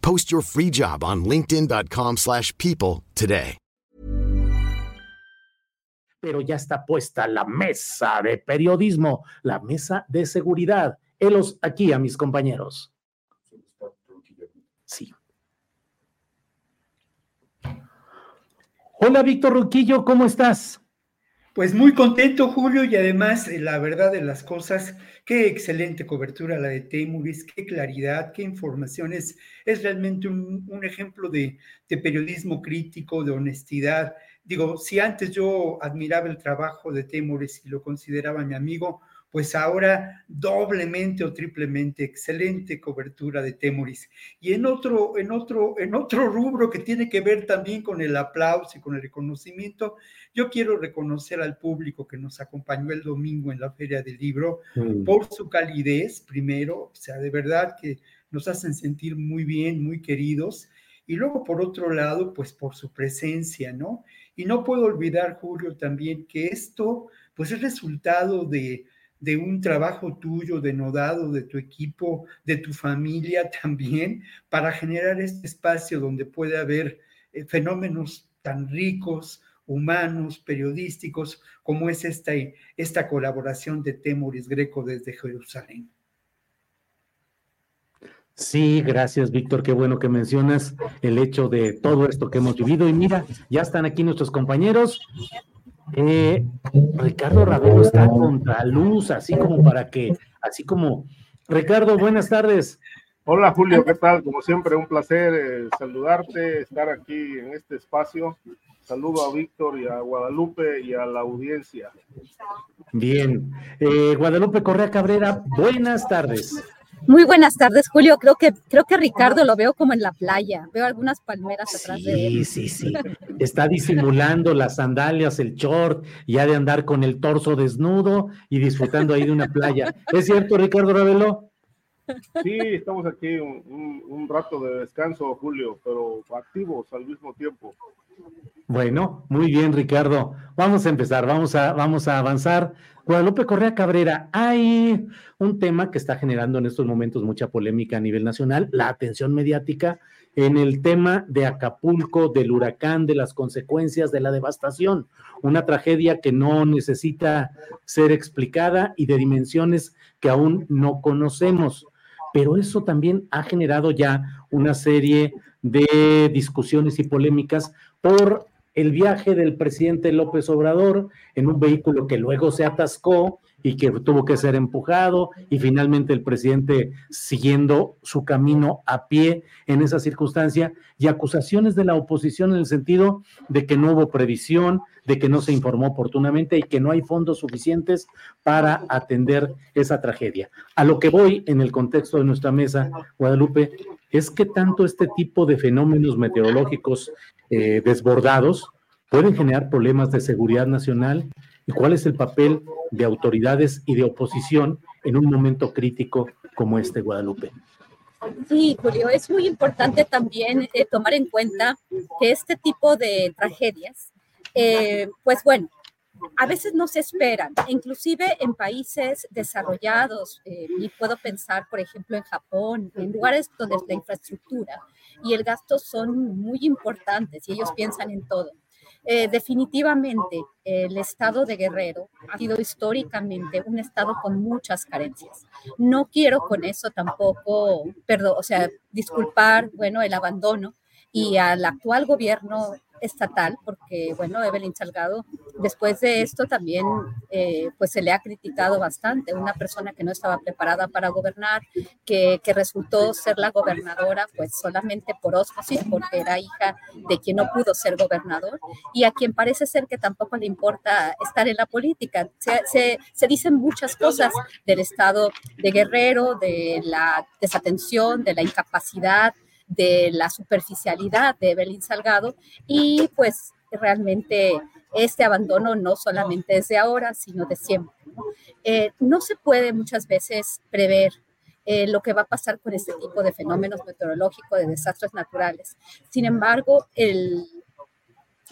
Post your free job on linkedin.com/people slash people today. pero ya está puesta la mesa de periodismo, la mesa de seguridad. Helos aquí a mis compañeros. Sí. Hola, Víctor Ruquillo, ¿cómo estás? Pues muy contento, Julio, y además, eh, la verdad de las cosas, qué excelente cobertura la de Temuris, qué claridad, qué informaciones. Es realmente un, ejemplo de periodismo crítico, de honestidad. Digo, si antes yo admiraba el trabajo de Temuris y lo consideraba mi amigo, pues ahora doblemente o triplemente excelente cobertura de Temuris. Y en otro, en otro, en otro rubro que tiene que ver también con el aplauso y con el reconocimiento, yo quiero reconocer al público que nos acompañó el domingo en la Feria del Libro Mm. por su calidez, primero, o sea, de verdad que nos hacen sentir muy bien, muy queridos. Y luego, por otro lado, pues por su presencia, ¿no? Y no puedo olvidar, Julio, también que esto, pues es resultado de, un trabajo tuyo, denodado, de tu equipo, de tu familia también, para generar este espacio donde puede haber eh, fenómenos tan ricos, humanos, periodísticos, como es esta, esta colaboración de Temoris Greco desde Jerusalén. Sí, gracias, Víctor. Qué bueno que mencionas el hecho de todo esto que hemos vivido. Y mira, ya están aquí nuestros compañeros. Eh, Ricardo Ravelo está contra luz, así como para que, así como. Ricardo, buenas tardes. Hola Julio, ¿qué tal? Como siempre, un placer eh, saludarte, estar aquí en este espacio. Saludo a Víctor y a Guadalupe y a la audiencia. Bien. Eh, Guadalupe Correa Cabrera, buenas tardes. Muy buenas tardes, Julio. Creo que, creo que Ricardo lo veo como en la playa. Veo algunas palmeras atrás de él. Sí, sí, sí. Está disimulando las sandalias, el short, y ha de andar con el torso desnudo y disfrutando ahí de una playa. ¿Es cierto, Ricardo Ravelo? Sí, estamos aquí un, un- un rato de descanso, Julio, pero activos al mismo tiempo. Bueno, muy bien, Ricardo. Vamos a empezar, vamos a, vamos a avanzar. Guadalupe Correa Cabrera, hay un tema que está generando en estos momentos mucha polémica a nivel nacional, la atención mediática en el tema de Acapulco, del huracán, de las consecuencias de la devastación, una tragedia que no necesita ser explicada y de dimensiones que aún no conocemos. Pero eso también ha generado ya una serie de discusiones y polémicas por el viaje del presidente López Obrador en un vehículo que luego se atascó y que tuvo que ser empujado y finalmente el presidente siguiendo su camino a pie en esa circunstancia y acusaciones de la oposición en el sentido de que no hubo previsión, de que no se informó oportunamente y que no hay fondos suficientes para atender esa tragedia. A lo que voy en el contexto de nuestra mesa, Guadalupe, es que tanto este tipo de fenómenos meteorológicos eh, desbordados pueden generar problemas de seguridad nacional y cuál es el papel de autoridades y de oposición en un momento crítico como este, Guadalupe. Sí, Julio, es muy importante también eh, tomar en cuenta que este tipo de tragedias, eh, pues bueno, a veces no se esperan, inclusive en países desarrollados, y puedo pensar, por ejemplo, en Japón, en lugares donde la infraestructura y el gasto son muy importantes y ellos piensan en todo. Eh, definitivamente, el estado de Guerrero ha sido históricamente un estado con muchas carencias. No quiero con eso tampoco, perdón, o sea, disculpar, bueno, el abandono y al actual gobierno estatal, porque bueno, Evelyn Salgado, después de esto también eh, pues se le ha criticado bastante, una persona que no estaba preparada para gobernar, que, que, resultó ser la gobernadora pues solamente por osmosis, porque era hija de quien no pudo ser gobernador, y a quien parece ser que tampoco le importa estar en la política. Se, se, se dicen muchas cosas del estado de Guerrero, de la desatención, de la incapacidad, de la superficialidad de Evelyn Salgado y pues realmente este abandono no solamente es de ahora, sino de siempre. No, eh, se puede muchas veces prever eh, lo que va a pasar con este tipo de fenómenos meteorológicos, de desastres naturales. Sin embargo, el,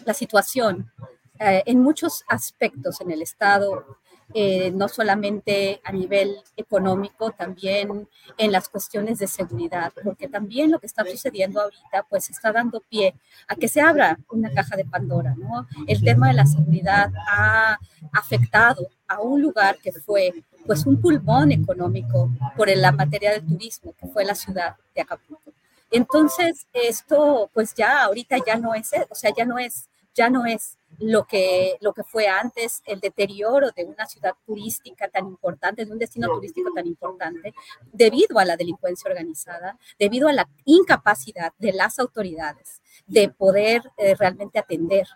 la situación eh, en muchos aspectos en el Estado eh, no solamente a nivel económico, también en las cuestiones de seguridad, porque también lo que está sucediendo ahorita, pues está dando pie a que se abra una caja de Pandora, ¿no? El tema de la seguridad ha afectado a un lugar que fue pues un pulmón económico por la materia del turismo, que fue la ciudad de Acapulco. Entonces, esto pues ya ahorita ya no es, o sea, ya no es, ya no es lo que, lo que fue antes, el deterioro de una ciudad turística tan importante, de un destino turístico tan importante, debido a la delincuencia organizada, debido a la incapacidad de las autoridades de poder eh, realmente atender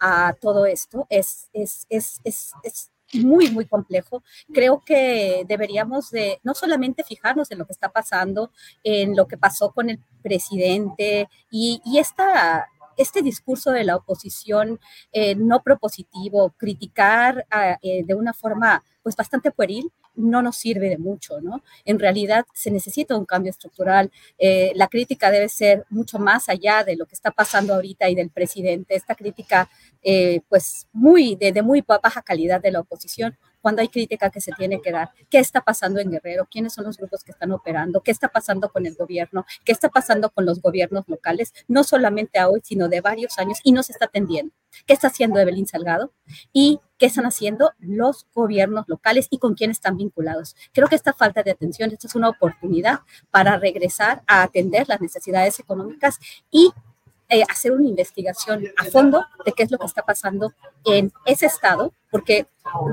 a todo esto, es, es, es, es, es muy, muy complejo. Creo que deberíamos de no solamente fijarnos en lo que está pasando, en lo que pasó con el presidente y, y esta este discurso de la oposición eh, no propositivo, criticar ah, eh, de una forma pues bastante pueril, no nos sirve de mucho, ¿no? En realidad se necesita un cambio estructural. Eh, la crítica debe ser mucho más allá de lo que está pasando ahorita y del presidente. Esta crítica, eh, pues, muy, de, de muy baja calidad de la oposición, cuando hay crítica que se tiene que dar. ¿Qué está pasando en Guerrero? ¿Quiénes son los grupos que están operando? ¿Qué está pasando con el gobierno? ¿Qué está pasando con los gobiernos locales? No solamente a hoy, sino de varios años y no se está atendiendo. ¿Qué está haciendo Evelyn Salgado? ¿Y qué están haciendo los gobiernos locales y con quién están vinculados? Creo que esta falta de atención, esta es una oportunidad para regresar a atender las necesidades económicas y eh, hacer una investigación a fondo de qué es lo que está pasando en ese estado, porque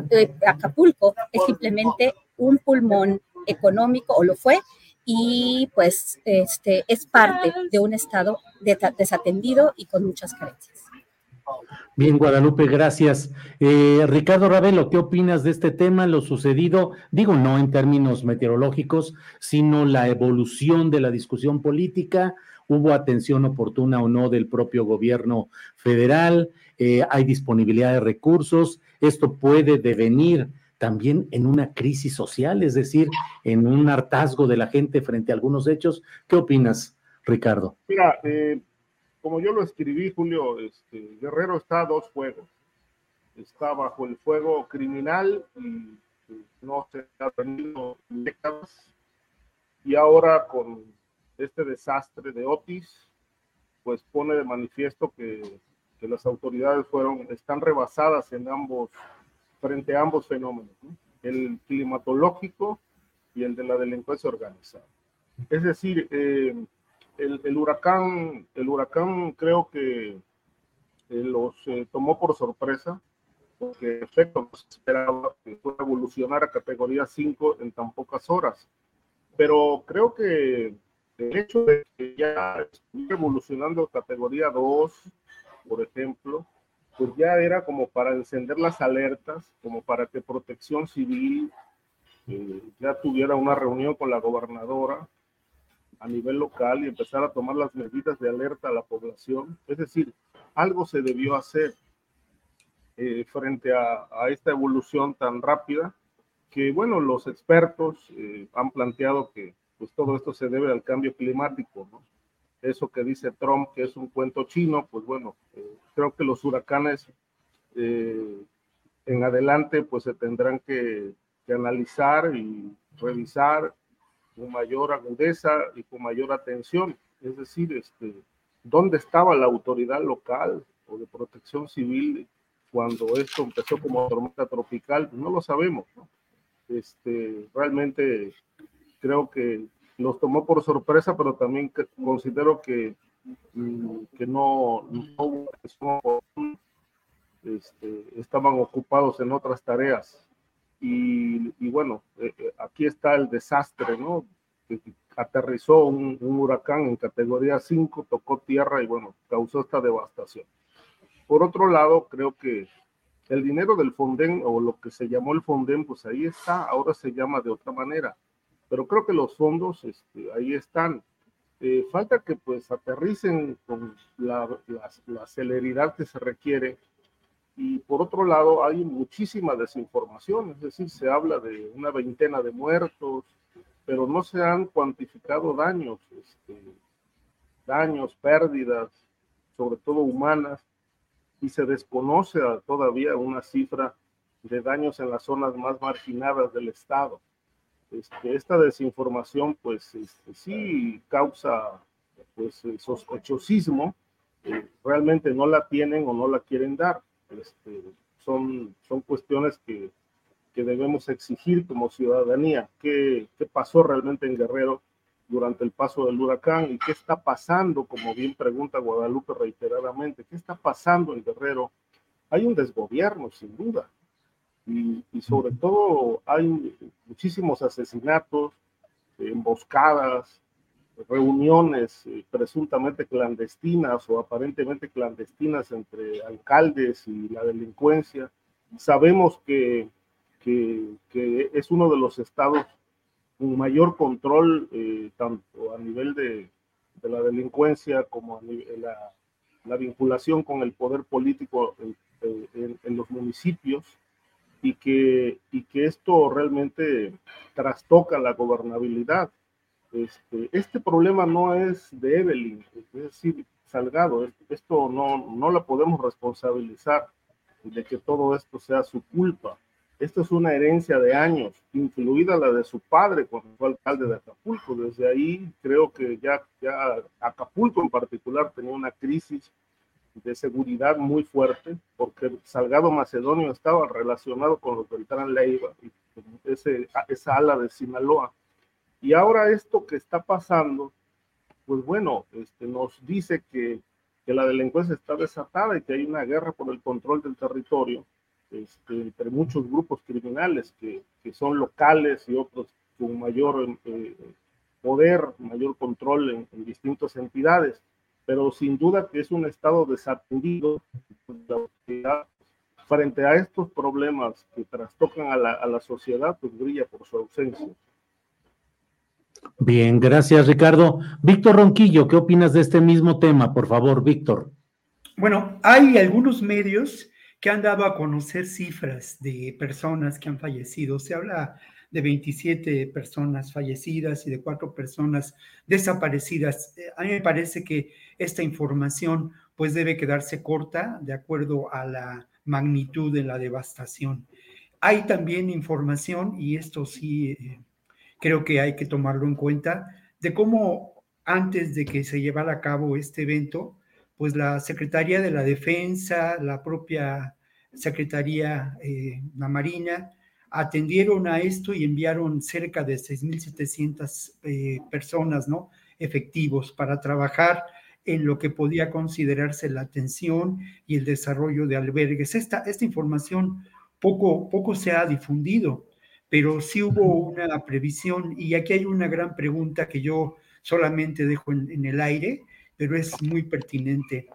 eh, Acapulco es simplemente un pulmón económico, o lo fue, y pues este, es parte de un estado desatendido y con muchas carencias. Bien, Guadalupe, gracias. Eh, Ricardo Ravelo, ¿qué opinas de este tema? Lo sucedido, digo, no en términos meteorológicos, sino la evolución de la discusión política hubo atención oportuna o no del propio gobierno federal, eh, hay disponibilidad de recursos, esto puede devenir también en una crisis social, es decir, en un hartazgo de la gente frente a algunos hechos. ¿Qué opinas, Ricardo? Mira, eh, como yo lo escribí, Julio, este, Guerrero está a dos fuegos. Está bajo el fuego criminal y pues, no se ha tenido décadas. Y ahora con este desastre de Otis, pues pone de manifiesto que, que las autoridades fueron, están rebasadas en ambos, frente a ambos fenómenos, ¿no? el climatológico y el de la delincuencia organizada. Es decir, eh, el, el, huracán, el huracán creo que eh, los eh, tomó por sorpresa, porque en efecto no se esperaba que fuera a evolucionar a categoría 5 en tan pocas horas. Pero creo que el hecho de que ya estuviera evolucionando categoría 2, por ejemplo, pues ya era como para encender las alertas, como para que Protección Civil eh, ya tuviera una reunión con la gobernadora a nivel local y empezar a tomar las medidas de alerta a la población. Es decir, algo se debió hacer eh, frente a, a, esta evolución tan rápida que, bueno, los expertos eh, han planteado que pues todo esto se debe al cambio climático, ¿no? Eso que dice Trump, que es un cuento chino, pues bueno, eh, creo que los huracanes eh, en adelante pues se tendrán que, que, analizar y revisar con mayor agudeza y con mayor atención. Es decir, este, ¿dónde estaba la autoridad local? o de protección civil cuando esto empezó como tormenta tropical, no lo sabemos. Este, realmente creo que nos tomó por sorpresa, pero también considero que, mm, que no, este, estaban ocupados en otras tareas. Y, bueno, eh, eh, aquí está el desastre, ¿no? Aterrizó un, un, huracán en categoría 5, tocó tierra y bueno, causó esta devastación. Por otro lado, creo que el dinero del Fonden o lo que se llamó el Fonden, pues ahí está, ahora se llama de otra manera pero creo que los fondos este, ahí están. Eh, falta que pues aterricen con la, la, celeridad que se requiere. Y por otro lado, hay muchísima desinformación, es decir, se habla de una veintena de muertos, pero no se han cuantificado daños, este, daños, pérdidas, sobre todo humanas, y se desconoce todavía una cifra de daños en las zonas más marginadas del Estado. Este, esta desinformación pues este, sí causa pues sospechosismo, eh, realmente no la tienen o no la quieren dar. Este, son, son cuestiones que, que, debemos exigir como ciudadanía. ¿Qué, ¿Qué pasó realmente en Guerrero durante el paso del huracán y qué está pasando, como bien pregunta Guadalupe reiteradamente, qué está pasando en Guerrero? Hay un desgobierno, sin duda y, sobre todo hay muchísimos asesinatos, emboscadas, reuniones eh, presuntamente clandestinas o aparentemente clandestinas entre alcaldes y la delincuencia. Sabemos que, que, es uno de los estados con mayor control, eh, tanto a nivel de, de, la delincuencia como a nivel, la, la vinculación con el poder político en, en los municipios y que, y que esto realmente trastoca la gobernabilidad. Este, este problema no es de Evelyn, es decir, Salgado, esto no, no la podemos responsabilizar de que todo esto sea su culpa. Esto es una herencia de años, incluida la de su padre cuando fue alcalde de Acapulco. Desde ahí creo que ya, ya Acapulco en particular tenía una crisis de seguridad muy fuerte, porque Salgado Macedonio estaba relacionado con los Beltrán Leiva, ese, esa ala de Sinaloa. Y ahora esto que está pasando, pues bueno, este, nos dice que, que, la delincuencia está desatada y que hay una guerra por el control del territorio este, entre muchos grupos criminales que, que, son locales y otros con mayor eh, poder, mayor control en, en distintas entidades pero sin duda que es un estado desatendido frente a estos problemas que trastocan a la, a la sociedad, pues brilla por su ausencia. Bien, gracias Ricardo. Víctor Ronquillo, ¿qué opinas de este mismo tema? Por favor, Víctor. Bueno, hay algunos medios que han dado a conocer cifras de personas que han fallecido. Se habla de 27 personas fallecidas y de cuatro personas desaparecidas. Eh, a mí me parece que esta información pues debe quedarse corta de acuerdo a la magnitud de la devastación. Hay también información, y esto sí eh, creo que hay que tomarlo en cuenta, de cómo antes de que se llevara a cabo este evento, pues la Secretaría de la Defensa, la propia Secretaría, eh, la Marina, atendieron a esto y enviaron cerca de 6.700 eh, personas, ¿no? Efectivos para trabajar en lo que podía considerarse la atención y el desarrollo de albergues. Esta, esta información poco, poco se ha difundido, pero sí hubo una previsión y aquí hay una gran pregunta que yo solamente dejo en, el aire, pero es muy pertinente.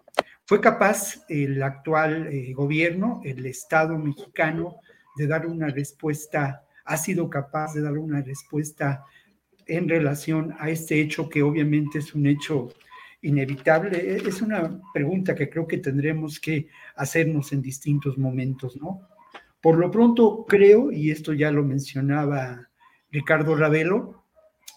¿Fue capaz el actual eh, gobierno, el Estado mexicano, de dar una respuesta, ha sido capaz de dar una respuesta en relación a este hecho que obviamente es un hecho inevitable? E, es una pregunta que creo que tendremos que hacernos en distintos momentos, ¿no? Por lo pronto creo, y esto ya lo mencionaba Ricardo Ravelo,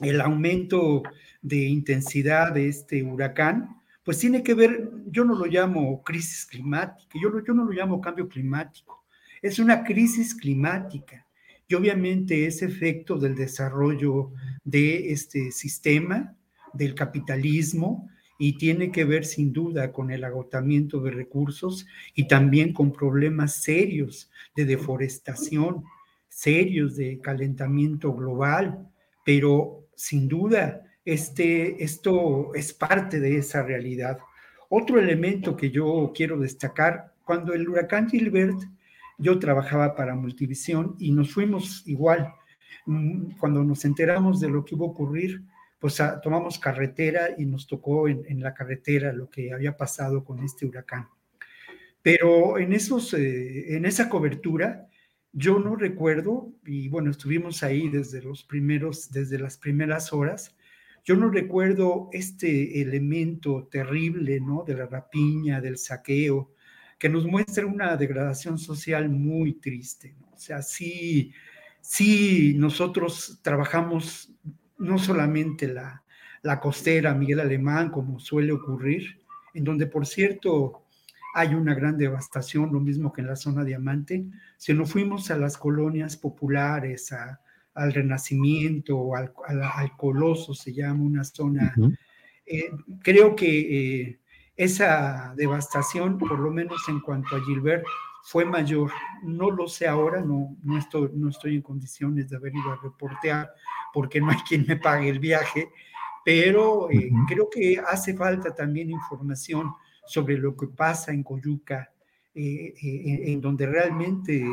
el aumento de intensidad de este huracán, pues tiene que ver, yo no lo llamo crisis climática, yo, yo no lo llamo cambio climático, es una crisis climática y obviamente es efecto del desarrollo de este sistema, del capitalismo y tiene que ver sin duda con el agotamiento de recursos y también con problemas serios de deforestación, serios de calentamiento global, pero sin duda este, esto es parte de esa realidad. Otro elemento que yo quiero destacar, cuando el huracán Gilbert, yo trabajaba para Multivisión y nos fuimos igual. Mm, cuando nos enteramos de lo que iba a ocurrir, pues ah, tomamos carretera y nos tocó en, la carretera lo que había pasado con este huracán. Pero en, esos, eh, en esa cobertura, yo no recuerdo, y bueno, estuvimos ahí desde los primeros, desde las primeras horas, yo no recuerdo este elemento terrible, ¿no? De la rapiña, del saqueo, que nos muestra una degradación social muy triste, ¿no? O sea, sí, sí, nosotros trabajamos no solamente la, la costera Miguel Alemán, como suele ocurrir, en donde, por cierto, hay una gran devastación, lo mismo que en la zona diamante, si no fuimos a las colonias populares, al Renacimiento, al, al, Coloso, se llama una zona, eh, creo que eh, esa devastación, por lo menos en cuanto a Gilbert, fue mayor. No lo sé ahora, no, no, estoy, no estoy en condiciones de haber ido a reportear porque no hay quien me pague el viaje, pero eh, creo que hace falta también información sobre lo que pasa en Coyuca, eh, eh, en donde realmente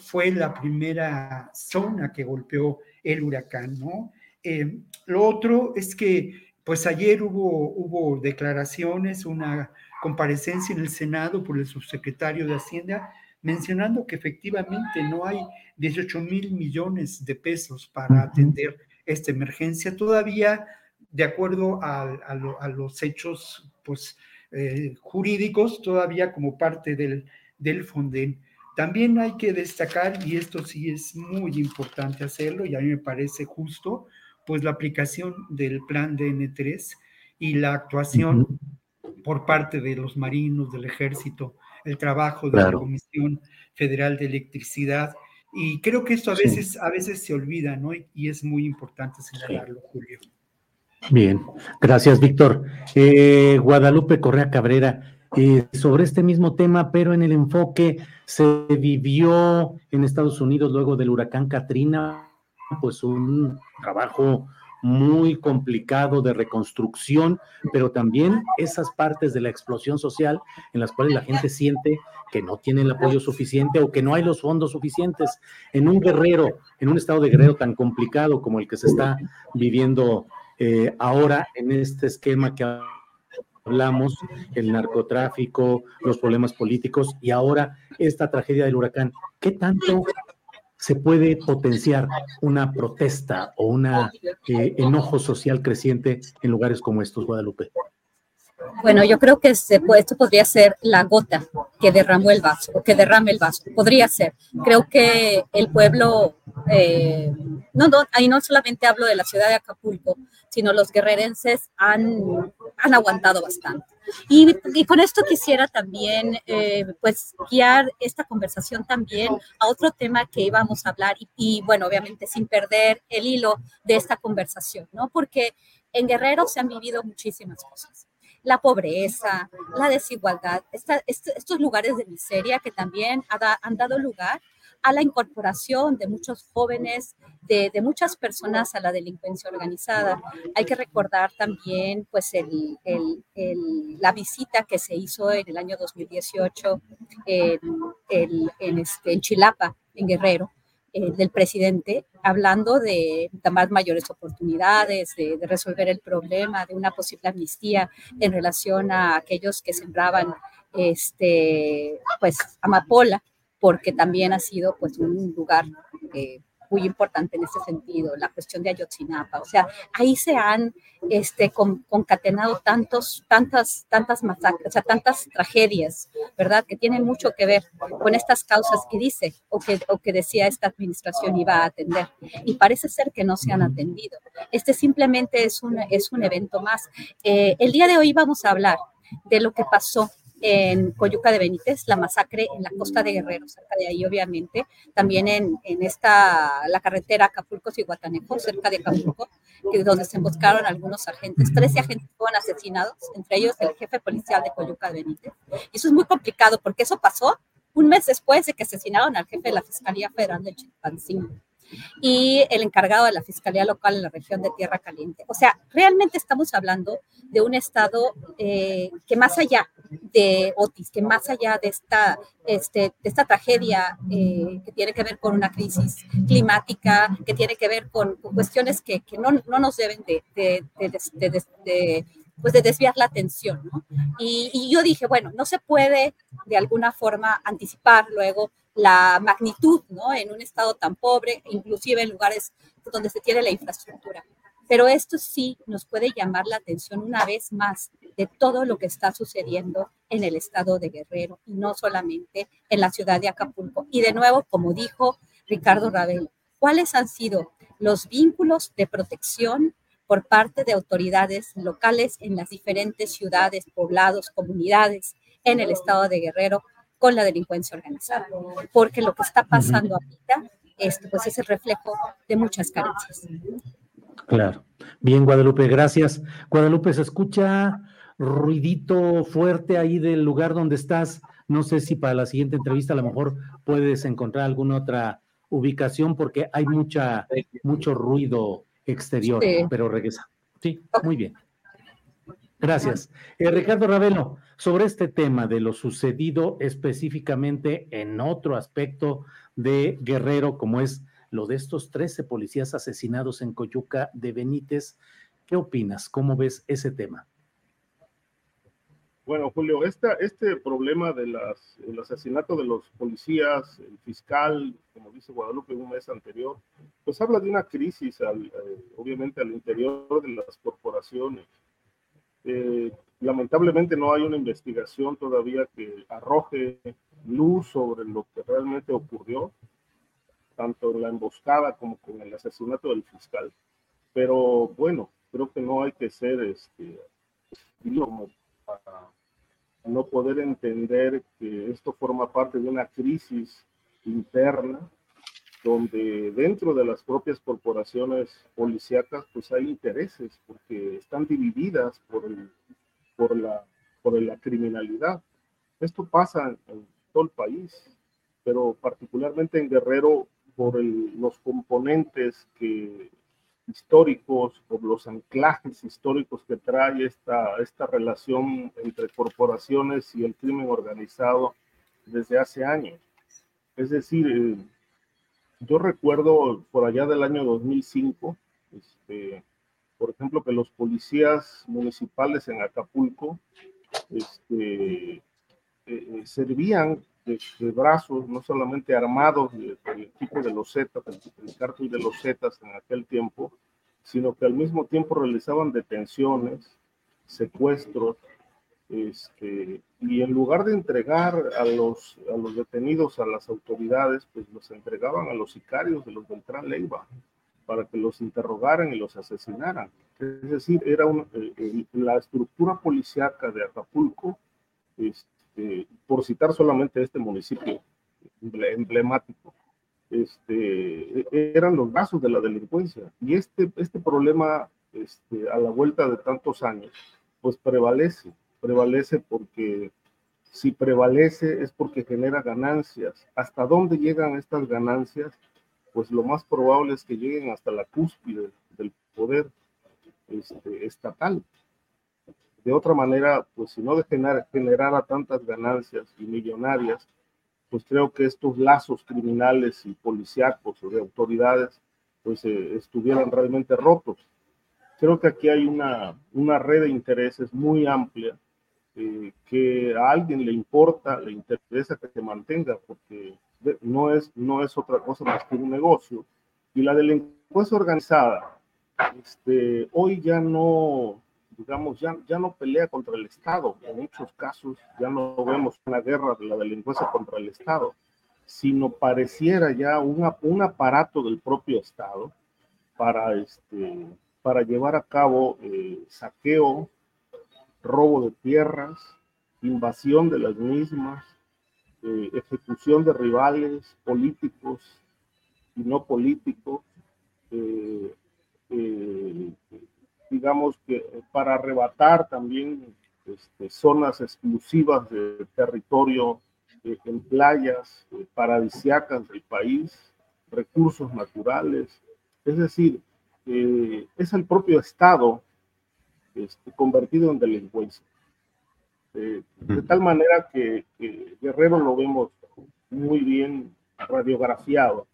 fue la primera zona que golpeó el huracán, ¿no? lo otro es que, pues ayer hubo, hubo declaraciones, una comparecencia en el Senado por el subsecretario de Hacienda, mencionando que efectivamente no hay 18 mil millones de pesos para atender esta emergencia. Todavía, de acuerdo a, los hechos pues, eh, jurídicos, todavía como parte del, del Fonden. También hay que destacar, y esto sí es muy importante hacerlo, y a mí me parece justo, pues la aplicación del plan de N3 y la actuación por parte de los marinos, del ejército, el trabajo de la Comisión Federal de Electricidad. Y creo que esto a veces, a veces se olvida, ¿no? Y, es muy importante señalarlo, Julio. Bien, gracias, Víctor. Eh, Guadalupe Correa Cabrera, eh, sobre este mismo tema, pero en el enfoque se vivió en Estados Unidos luego del huracán Katrina, pues un trabajo muy complicado de reconstrucción, pero también esas partes de la explosión social en las cuales la gente siente que no tiene el apoyo suficiente o que no hay los fondos suficientes. En un guerrero, en un estado de guerrero tan complicado como el que se está viviendo eh, ahora en este esquema que hablamos, el narcotráfico, los problemas políticos y ahora esta tragedia del huracán, ¿qué tanto se puede potenciar una protesta o un eh, enojo social creciente en lugares como estos, Guadalupe? Bueno, yo creo que se esto podría ser la gota que derramó el vaso, o que derrame el vaso. Podría ser. Creo que el pueblo, eh, no, no, ahí no solamente hablo de la ciudad de Acapulco, sino los guerrerenses han, han aguantado bastante. Y, con esto quisiera también, eh, pues, guiar esta conversación también a otro tema que íbamos a hablar y, y, bueno, obviamente sin perder el hilo de esta conversación, ¿no? Porque en Guerrero se han vivido muchísimas cosas la pobreza, la desigualdad, estos lugares de miseria que también han dado lugar a la incorporación de muchos jóvenes, de, muchas personas a la delincuencia organizada. Hay que recordar también pues el, la visita que se hizo en el año 2018 en, este, en Chilapa, en Guerrero, eh, del presidente, hablando de más mayores oportunidades, de, resolver el problema, de una posible amnistía en relación a aquellos que sembraban este, pues, amapola, porque también ha sido pues, un lugar eh, muy importante en este sentido, la cuestión de Ayotzinapa. O sea, ahí se han este, concatenado tantos, tantas, tantas masacres, o sea, tantas tragedias, ¿verdad? Que tienen mucho que ver con estas causas que dice o que, o que decía esta administración iba a atender. Y parece ser que no se han atendido. Este simplemente es un, es un evento más. Eh, el día de hoy vamos a hablar de lo que pasó en Coyuca de Benítez, la masacre en la costa de Guerrero, cerca de ahí obviamente, también en, en esta, la carretera Acapulco-Cihuatanejo, cerca de Acapulco, que, donde se emboscaron algunos agentes, 13 agentes fueron asesinados, entre ellos el jefe policial de Coyuca de Benítez. Y eso es muy complicado porque eso pasó un mes después de que asesinaron al jefe de la Fiscalía Federal de Chilpancingo y el encargado de la Fiscalía Local en la región de Tierra Caliente. O sea, realmente estamos hablando de un Estado eh, que más allá de Otis, que más allá de esta, este, de esta tragedia eh, que tiene que ver con una crisis climática, que tiene que ver con, cuestiones que, que no, no, nos deben de, de, de, pues de desviar la atención, ¿no? Y, y, yo dije, bueno, no se puede de alguna forma anticipar luego la magnitud, ¿no? En un estado tan pobre, inclusive en lugares donde se tiene la infraestructura. Pero esto sí nos puede llamar la atención una vez más de todo lo que está sucediendo en el estado de Guerrero y no solamente en la ciudad de Acapulco. Y de nuevo, como dijo Ricardo Rabel, ¿cuáles han sido los vínculos de protección por parte de autoridades locales en las diferentes ciudades, poblados, comunidades en el estado de Guerrero con la delincuencia organizada, porque lo que está pasando ahorita esto, pues es el reflejo de muchas carencias. Claro. Bien, Guadalupe, gracias. Guadalupe, se escucha ruidito fuerte ahí del lugar donde estás. No sé si para la siguiente entrevista a lo mejor puedes encontrar alguna otra ubicación porque hay mucha, mucho ruido exterior, pero regresa. Sí, muy bien. Gracias. Eh, Ricardo Ravelo, sobre este tema de lo sucedido específicamente en otro aspecto de Guerrero, como es lo de estos 13 policías asesinados en Coyuca de Benítez, ¿qué opinas? ¿Cómo ves ese tema? Bueno, Julio, este problema del asesinato de los policías, el fiscal, como dice Guadalupe un mes anterior, pues habla de una crisis, eh, obviamente, al interior de las corporaciones eh, lamentablemente no hay una investigación todavía que arroje luz sobre lo que realmente ocurrió, tanto en la emboscada como con el asesinato del fiscal. Pero bueno, creo que no hay que ser este, para no poder entender que esto forma parte de una crisis interna donde dentro de las propias corporaciones policíacas pues hay intereses porque están divididas por, el, por, la, por la criminalidad. Esto pasa en, todo el país, pero particularmente en Guerrero por los componentes que, históricos, por los anclajes históricos que trae esta, esta relación entre corporaciones y el crimen organizado desde hace años. Es decir, eh, yo recuerdo por allá del año 2005, este, por ejemplo, que los policías municipales en Acapulco este, eh, eh, servían de, brazos, no solamente armados del equipo de los Zetas, el, el cártel de los Zetas en aquel tiempo, sino que al mismo tiempo realizaban detenciones, secuestros, este, y en lugar de entregar a los, a los detenidos a las autoridades, pues los entregaban a los sicarios de los Beltrán Leiva para que los interrogaran y los asesinaran. Es decir, era eh, eh, la estructura policíaca de Acapulco, este, por citar solamente este municipio emblemático, este, e, eran los brazos de la delincuencia. Y este, este problema, este, a la vuelta de tantos años, pues prevalece prevalece porque si prevalece es porque genera ganancias. ¿Hasta dónde llegan estas ganancias? Pues lo más probable es que lleguen hasta la cúspide del poder este, estatal. De otra manera, pues si no generara tantas ganancias y millonarias, pues creo que estos lazos criminales y policíacos o de autoridades, pues eh, estuvieran realmente rotos. Creo que aquí hay una, una red de intereses muy amplia eh, que a alguien le importa, le interesa que se mantenga, porque no es, no es otra cosa más que un negocio. Y la delincuencia organizada, este, hoy ya no, digamos, ya, ya no pelea contra el Estado. En muchos casos ya no vemos una guerra de la delincuencia contra el Estado, sino pareciera ya un, un aparato del propio Estado para, este, para llevar a cabo eh, saqueo, robo de tierras invasión de las mismas, eh, ejecución de rivales políticos y no políticos, eh, eh, digamos que para arrebatar también este, zonas exclusivas de territorio en playas paradisiacas del país, recursos naturales, es decir, es el propio Estado este, convertido en delincuencia. De tal manera que, Guerrero lo vemos muy bien radiografiado,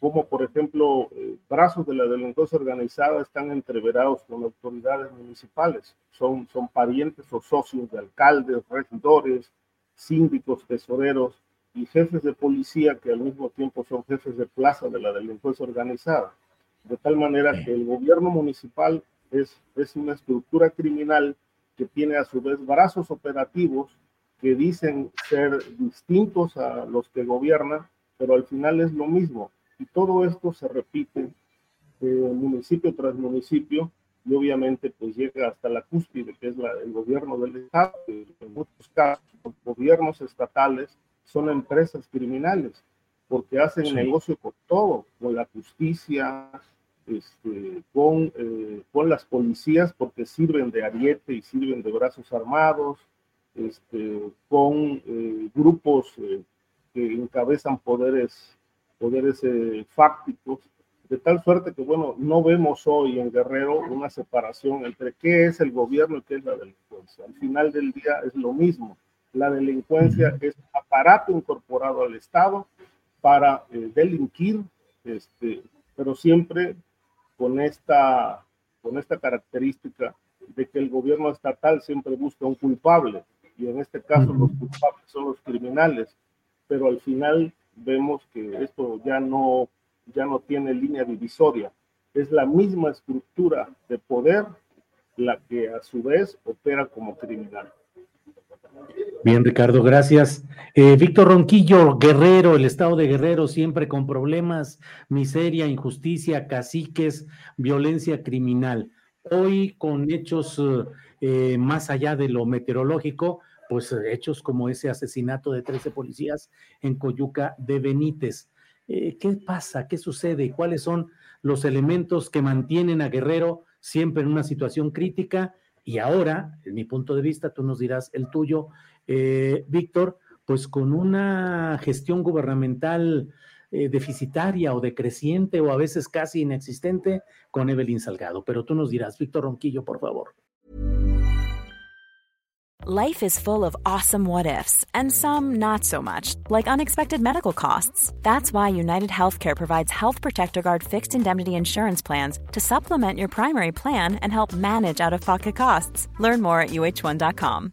como por ejemplo eh, brazos de la delincuencia organizada están entreverados con autoridades municipales, son, son parientes o socios de alcaldes, regidores, síndicos, tesoreros y jefes de policía que al mismo tiempo son jefes de plaza de la delincuencia organizada. De tal manera que el gobierno municipal es, es una estructura criminal que tiene a su vez brazos operativos que dicen ser distintos a los que gobiernan, pero al final es lo mismo. Y todo esto se repite municipio tras municipio y obviamente pues llega hasta la cúspide, que es la, el gobierno del Estado, en muchos casos los gobiernos estatales son empresas criminales, porque hacen negocio con todo, con la justicia, este, con, eh, con las policías porque sirven de ariete y sirven de brazos armados, este, con eh, grupos eh, que encabezan poderes, poderes fácticos, de tal suerte que, bueno, no vemos hoy en Guerrero una separación entre qué es el gobierno y qué es la delincuencia. Al final del día es lo mismo. La delincuencia es aparato incorporado al Estado para delinquir, este, pero siempre con esta, con esta característica de que el gobierno estatal siempre busca un culpable y en este caso los culpables son los criminales, pero al final vemos que esto ya no, ya no tiene línea divisoria. Es la misma estructura de poder la que a su vez opera como criminal. Bien, Ricardo, gracias. Eh, Víctor Ronquillo, Guerrero, el estado de Guerrero siempre con problemas, miseria, injusticia, caciques, violencia criminal. Hoy con hechos eh, más allá de lo meteorológico, pues hechos como ese asesinato de 13 policías en Coyuca de Benítez. Eh, ¿Qué pasa? ¿Qué sucede? ¿Cuáles son los elementos que mantienen a Guerrero siempre en una situación crítica? Y ahora, en mi punto de vista, tú nos dirás el tuyo, eh, Víctor, pues con una gestión gubernamental eh, deficitaria o decreciente o a veces casi inexistente con Evelyn Salgado. Pero tú nos dirás, Víctor Ronquillo, por favor. Life is full of awesome what ifs and some not so much, like unexpected medical costs. That's why United Healthcare provides Health Protector Guard fixed indemnity insurance plans to supplement your primary plan and help manage out of pocket costs. Learn more at uh1.com.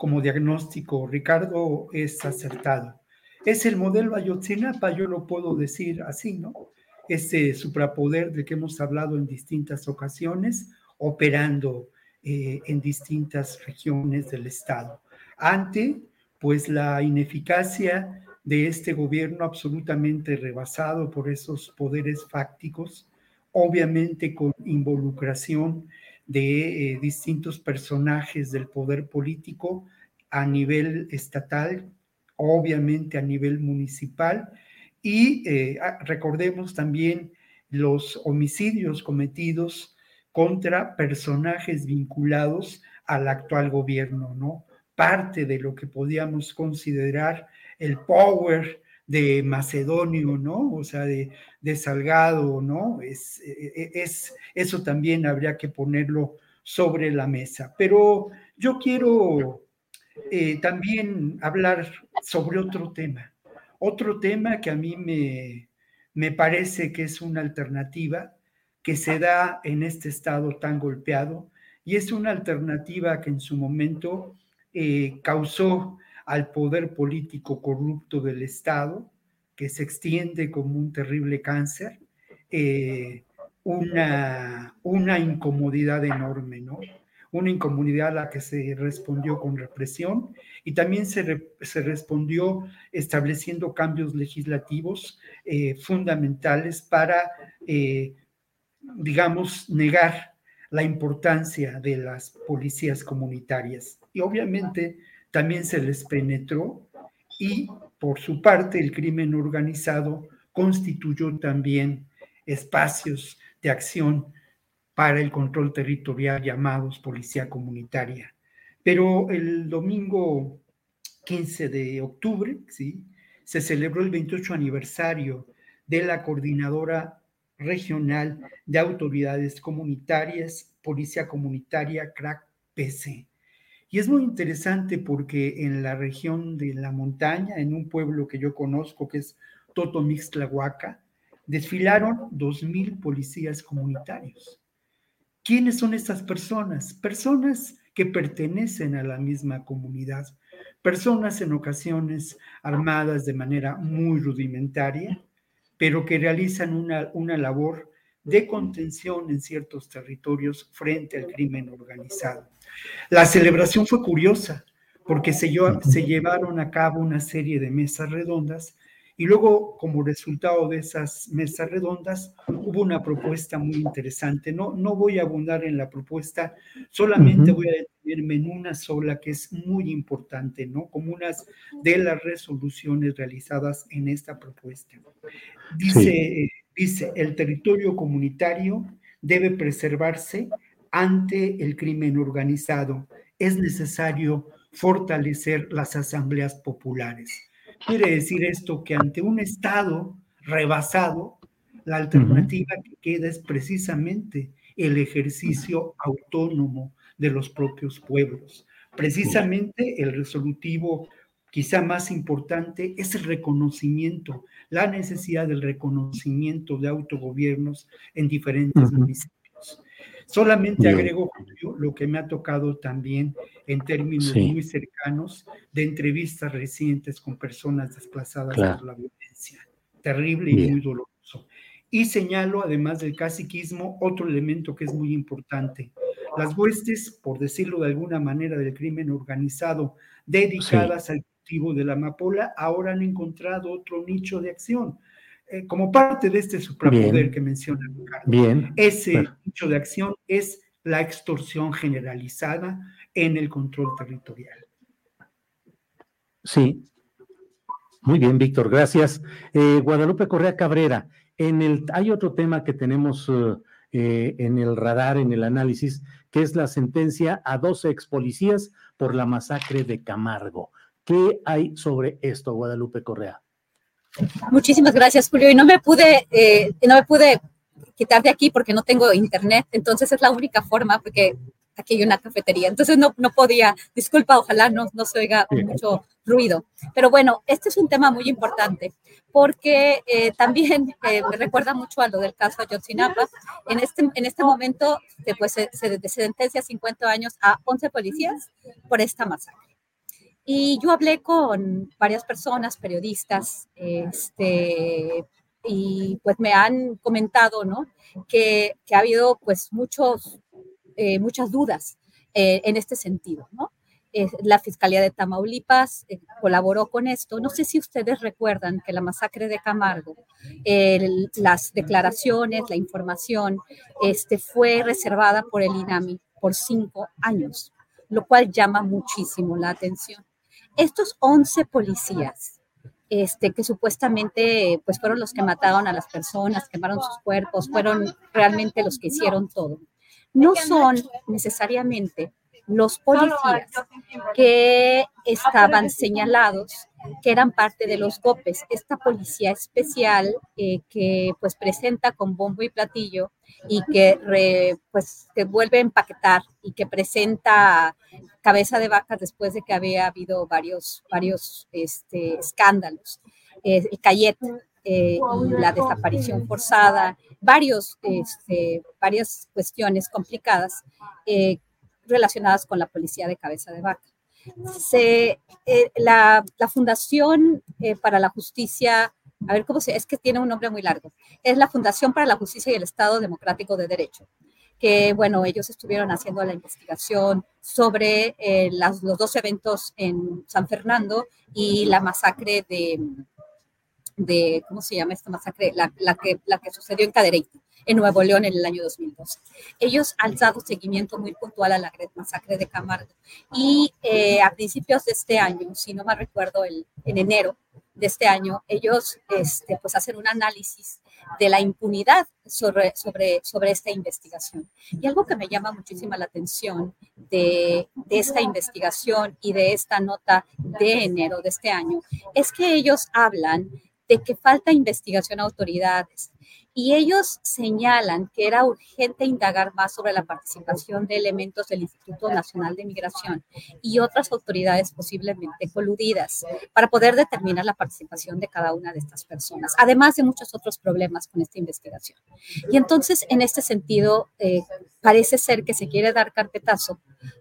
como diagnóstico, Ricardo, es acertado. Es el modelo Ayotzinapa, yo lo puedo decir así, ¿no? Ese suprapoder de que hemos hablado en distintas ocasiones, operando eh, en distintas regiones del Estado. Ante, pues, la ineficacia de este gobierno absolutamente rebasado por esos poderes fácticos, obviamente con involucración de eh, distintos personajes del poder político a nivel estatal, obviamente a nivel municipal, y eh, ah, recordemos también los homicidios cometidos contra personajes vinculados al actual gobierno, ¿no? Parte de lo que podíamos considerar el power de Macedonio, ¿no? O sea, de, Salgado, ¿no? Es, e, e, es, eso también habría que ponerlo sobre la mesa. Pero yo quiero eh, también hablar sobre otro tema. Otro tema que a mí me, me parece que es una alternativa que se da en este estado tan golpeado y es una alternativa que en su momento eh, causó al poder político corrupto del Estado, que se extiende como un terrible cáncer, eh, una, una incomodidad enorme, ¿no? Una incomodidad a la que se respondió con represión y también se, se respondió estableciendo cambios legislativos eh, fundamentales para, eh, digamos, negar la importancia de las policías comunitarias. Y obviamente también se les penetró y por su parte el crimen organizado constituyó también espacios de acción para el control territorial llamados Policía Comunitaria. Pero el domingo 15 de octubre, ¿sí? se celebró el 28 aniversario de la Coordinadora Regional de Autoridades Comunitarias, Policía Comunitaria, CRAC PC. Y es muy interesante porque en la región de la montaña, en un pueblo que yo conozco que es Totomixtlahuaca, desfilaron dos mil policías comunitarios. ¿Quiénes son estas personas? Personas que pertenecen a la misma comunidad, personas en ocasiones armadas de manera muy rudimentaria, pero que realizan una, una labor de contención en ciertos territorios frente al crimen organizado. La celebración fue curiosa porque se, se llevaron a cabo una serie de mesas redondas y luego, como resultado de esas mesas redondas, hubo una propuesta muy interesante. No, no voy a abundar en la propuesta, solamente voy a detenerme en una sola que es muy importante, ¿no? Como unas de las resoluciones realizadas en esta propuesta. Dice, dice, el territorio comunitario debe preservarse ante el crimen organizado. Es necesario fortalecer las asambleas populares Quiere decir esto que ante un Estado rebasado, la alternativa que queda es precisamente el ejercicio autónomo de los propios pueblos. Precisamente el resolutivo quizá más importante es el reconocimiento, la necesidad del reconocimiento de autogobiernos en diferentes municipios. Solamente agrego, lo que me ha tocado también en términos muy cercanos de entrevistas recientes con personas desplazadas por la violencia. Terrible y muy doloroso. Y señalo, además del caciquismo, otro elemento que es muy importante. Las huestes, por decirlo de alguna manera, del crimen organizado, dedicadas al cultivo de la amapola, ahora han encontrado otro nicho de acción eh, como parte de este suprapoder que menciona Ricardo. Bien. Ese hecho de acción es la extorsión generalizada en el control territorial. Sí. Muy bien, Víctor, gracias. Eh, Guadalupe Correa Cabrera, en el, hay otro tema que tenemos eh, en el radar, en el análisis, que es la sentencia a 12 ex policías por la masacre de Camargo. ¿Qué hay sobre esto, Guadalupe Correa? Muchísimas gracias, Julio. Y no me pude, eh, no me pude quitar de aquí porque no tengo internet, entonces es la única forma porque aquí hay una cafetería, entonces no, no podía, disculpa, ojalá no, no se oiga mucho ruido. Pero bueno, este es un tema muy importante porque eh, también eh, me recuerda mucho a lo del caso Ayotzinapa. En este, en este momento pues, se, se sentencia 50 años a 11 policías por esta masacre. Y yo hablé con varias personas, periodistas, este, y pues me han comentado, ¿no? Que, ha habido pues muchos, eh, muchas dudas eh, en este sentido, ¿no? Eh, la Fiscalía de Tamaulipas colaboró con esto. No sé si ustedes recuerdan que la masacre de Camargo, las declaraciones, la información, este, fue reservada por el INAMI por cinco años, lo cual llama muchísimo la atención. Estos 11 policías, este, que supuestamente pues fueron los que mataron a las personas, quemaron sus cuerpos, fueron realmente los que hicieron todo. No son necesariamente los policías que estaban señalados que eran parte de los GOPES, esta policía especial eh, que pues presenta con bombo y platillo y que pues que vuelve a empaquetar y que presenta cabeza de vaca después de que había habido varios, varios este, escándalos. el Cayet, y la desaparición forzada, varios, este, varias cuestiones complicadas relacionadas con la policía de cabeza de vaca. Se, la, la, Fundación para la Justicia a ver cómo se, es que tiene un nombre muy largo, es la Fundación para la Justicia y el Estado Democrático de Derecho, que bueno, ellos estuvieron haciendo la investigación sobre eh, los dos eventos en San Fernando y la masacre de, de ¿cómo se llama esta masacre? La, la, que, la que sucedió en Cadereyta en Nuevo León en el año 2012. Ellos han dado seguimiento muy puntual a la masacre de Camargo y eh, a principios de este año, si no me recuerdo, el, en enero, de este año, ellos este, pues hacen un análisis de la impunidad sobre, sobre, sobre esta investigación. Y algo que me llama muchísima la atención de, de esta investigación y de esta nota de enero de este año es que ellos hablan de que falta investigación a autoridades, y ellos señalan que era urgente indagar más sobre la participación de elementos del Instituto Nacional de Migración y otras autoridades posiblemente coludidas para poder determinar la participación de cada una de estas personas, además de muchos otros problemas con esta investigación. Y entonces, en este sentido, eh, parece ser que se quiere dar carpetazo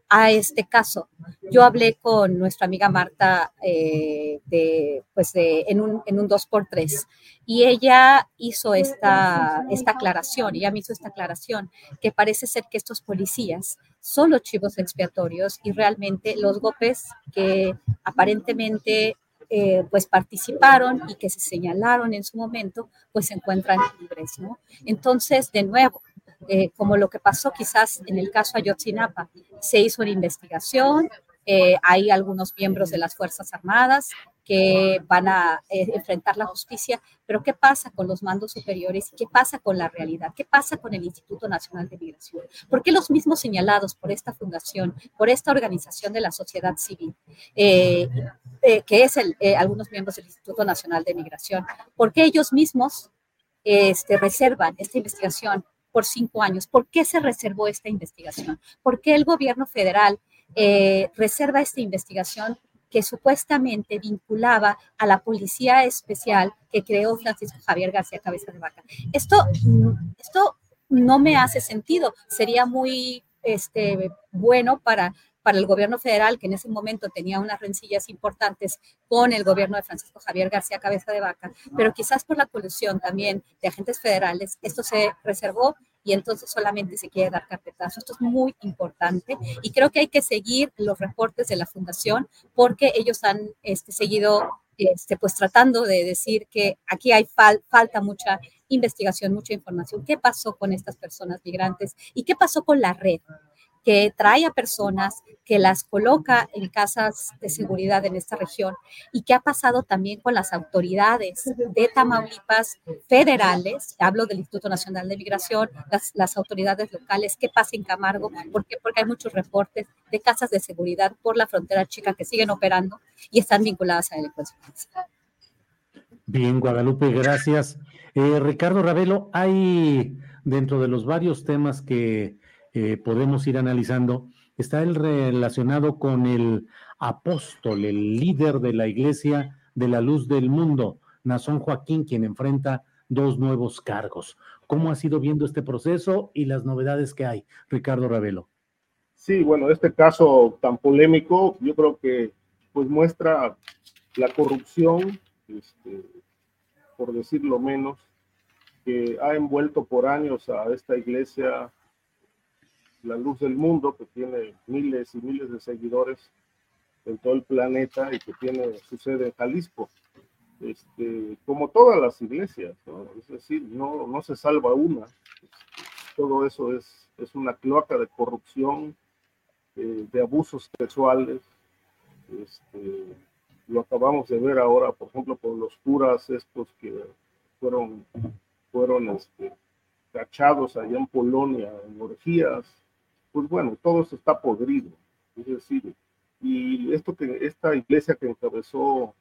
a este caso. Yo hablé con nuestra amiga Marta eh, de, pues en, un, en un 2x3 y ella hizo esta, esta aclaración, ella me hizo esta aclaración, que parece ser que estos policías son los chivos expiatorios y realmente los golpes que aparentemente eh, pues participaron y que se señalaron en su momento, pues se encuentran libres, ¿no? Entonces, de nuevo, eh, como lo que pasó quizás en el caso Ayotzinapa. Se hizo una investigación, eh, hay algunos miembros de las Fuerzas Armadas que van a eh, enfrentar la justicia, pero ¿qué pasa con los mandos superiores? ¿Qué pasa con la realidad? ¿Qué pasa con el Instituto Nacional de Migración? ¿Por qué los mismos señalados por esta fundación, por esta organización de la sociedad civil, que es el, algunos miembros del Instituto Nacional de Migración, por qué ellos mismos este, reservan esta investigación por cinco años. ¿Por qué se reservó esta investigación? ¿Por qué el gobierno federal eh, reserva esta investigación que supuestamente vinculaba a la policía especial que creó Francisco Javier García Cabeza de Vaca? Esto, esto no me hace sentido. Sería muy este, bueno para para el gobierno federal, que en ese momento tenía unas rencillas importantes con el gobierno de Francisco Javier García Cabeza de Vaca, pero quizás por la colusión también de agentes federales, esto se reservó y entonces solamente se quiere dar carpetazo. Esto es muy importante y creo que hay que seguir los reportes de la fundación porque ellos han este, seguido este, pues tratando de decir que aquí hay falta mucha investigación, mucha información. ¿Qué pasó con estas personas migrantes y qué pasó con la red? Que trae a personas, que las coloca en casas de seguridad en esta región y que ha pasado también con las autoridades de Tamaulipas federales, hablo del Instituto Nacional de Migración, las, autoridades locales, qué pasa en Camargo, ¿por? Porque hay muchos reportes de casas de seguridad por la frontera chica que siguen operando y están vinculadas a la delincuencia. Bien, Guadalupe, gracias. Eh, Ricardo Ravelo, hay dentro de los varios temas que eh, podemos ir analizando, está el relacionado con el apóstol, el líder de la iglesia de la luz del mundo, Nazón Joaquín, quien enfrenta dos nuevos cargos. ¿Cómo ha sido viendo este proceso y las novedades que hay, Ricardo Ravelo? Sí, bueno, este caso tan polémico, yo creo que pues muestra la corrupción, este, por decirlo menos, que ha envuelto por años a esta iglesia la luz del mundo, que tiene miles y miles de seguidores en todo el planeta y que tiene su sede en Jalisco. Este, como todas las iglesias, es decir, no, no se salva una. Todo eso es, es una cloaca de corrupción, eh, de abusos sexuales. Este, lo acabamos de ver ahora, por ejemplo, con los curas estos que fueron, fueron este, cachados allá en Polonia en orgías, pues bueno, todo eso está podrido. Es decir, y esto que esta iglesia que encabezó, o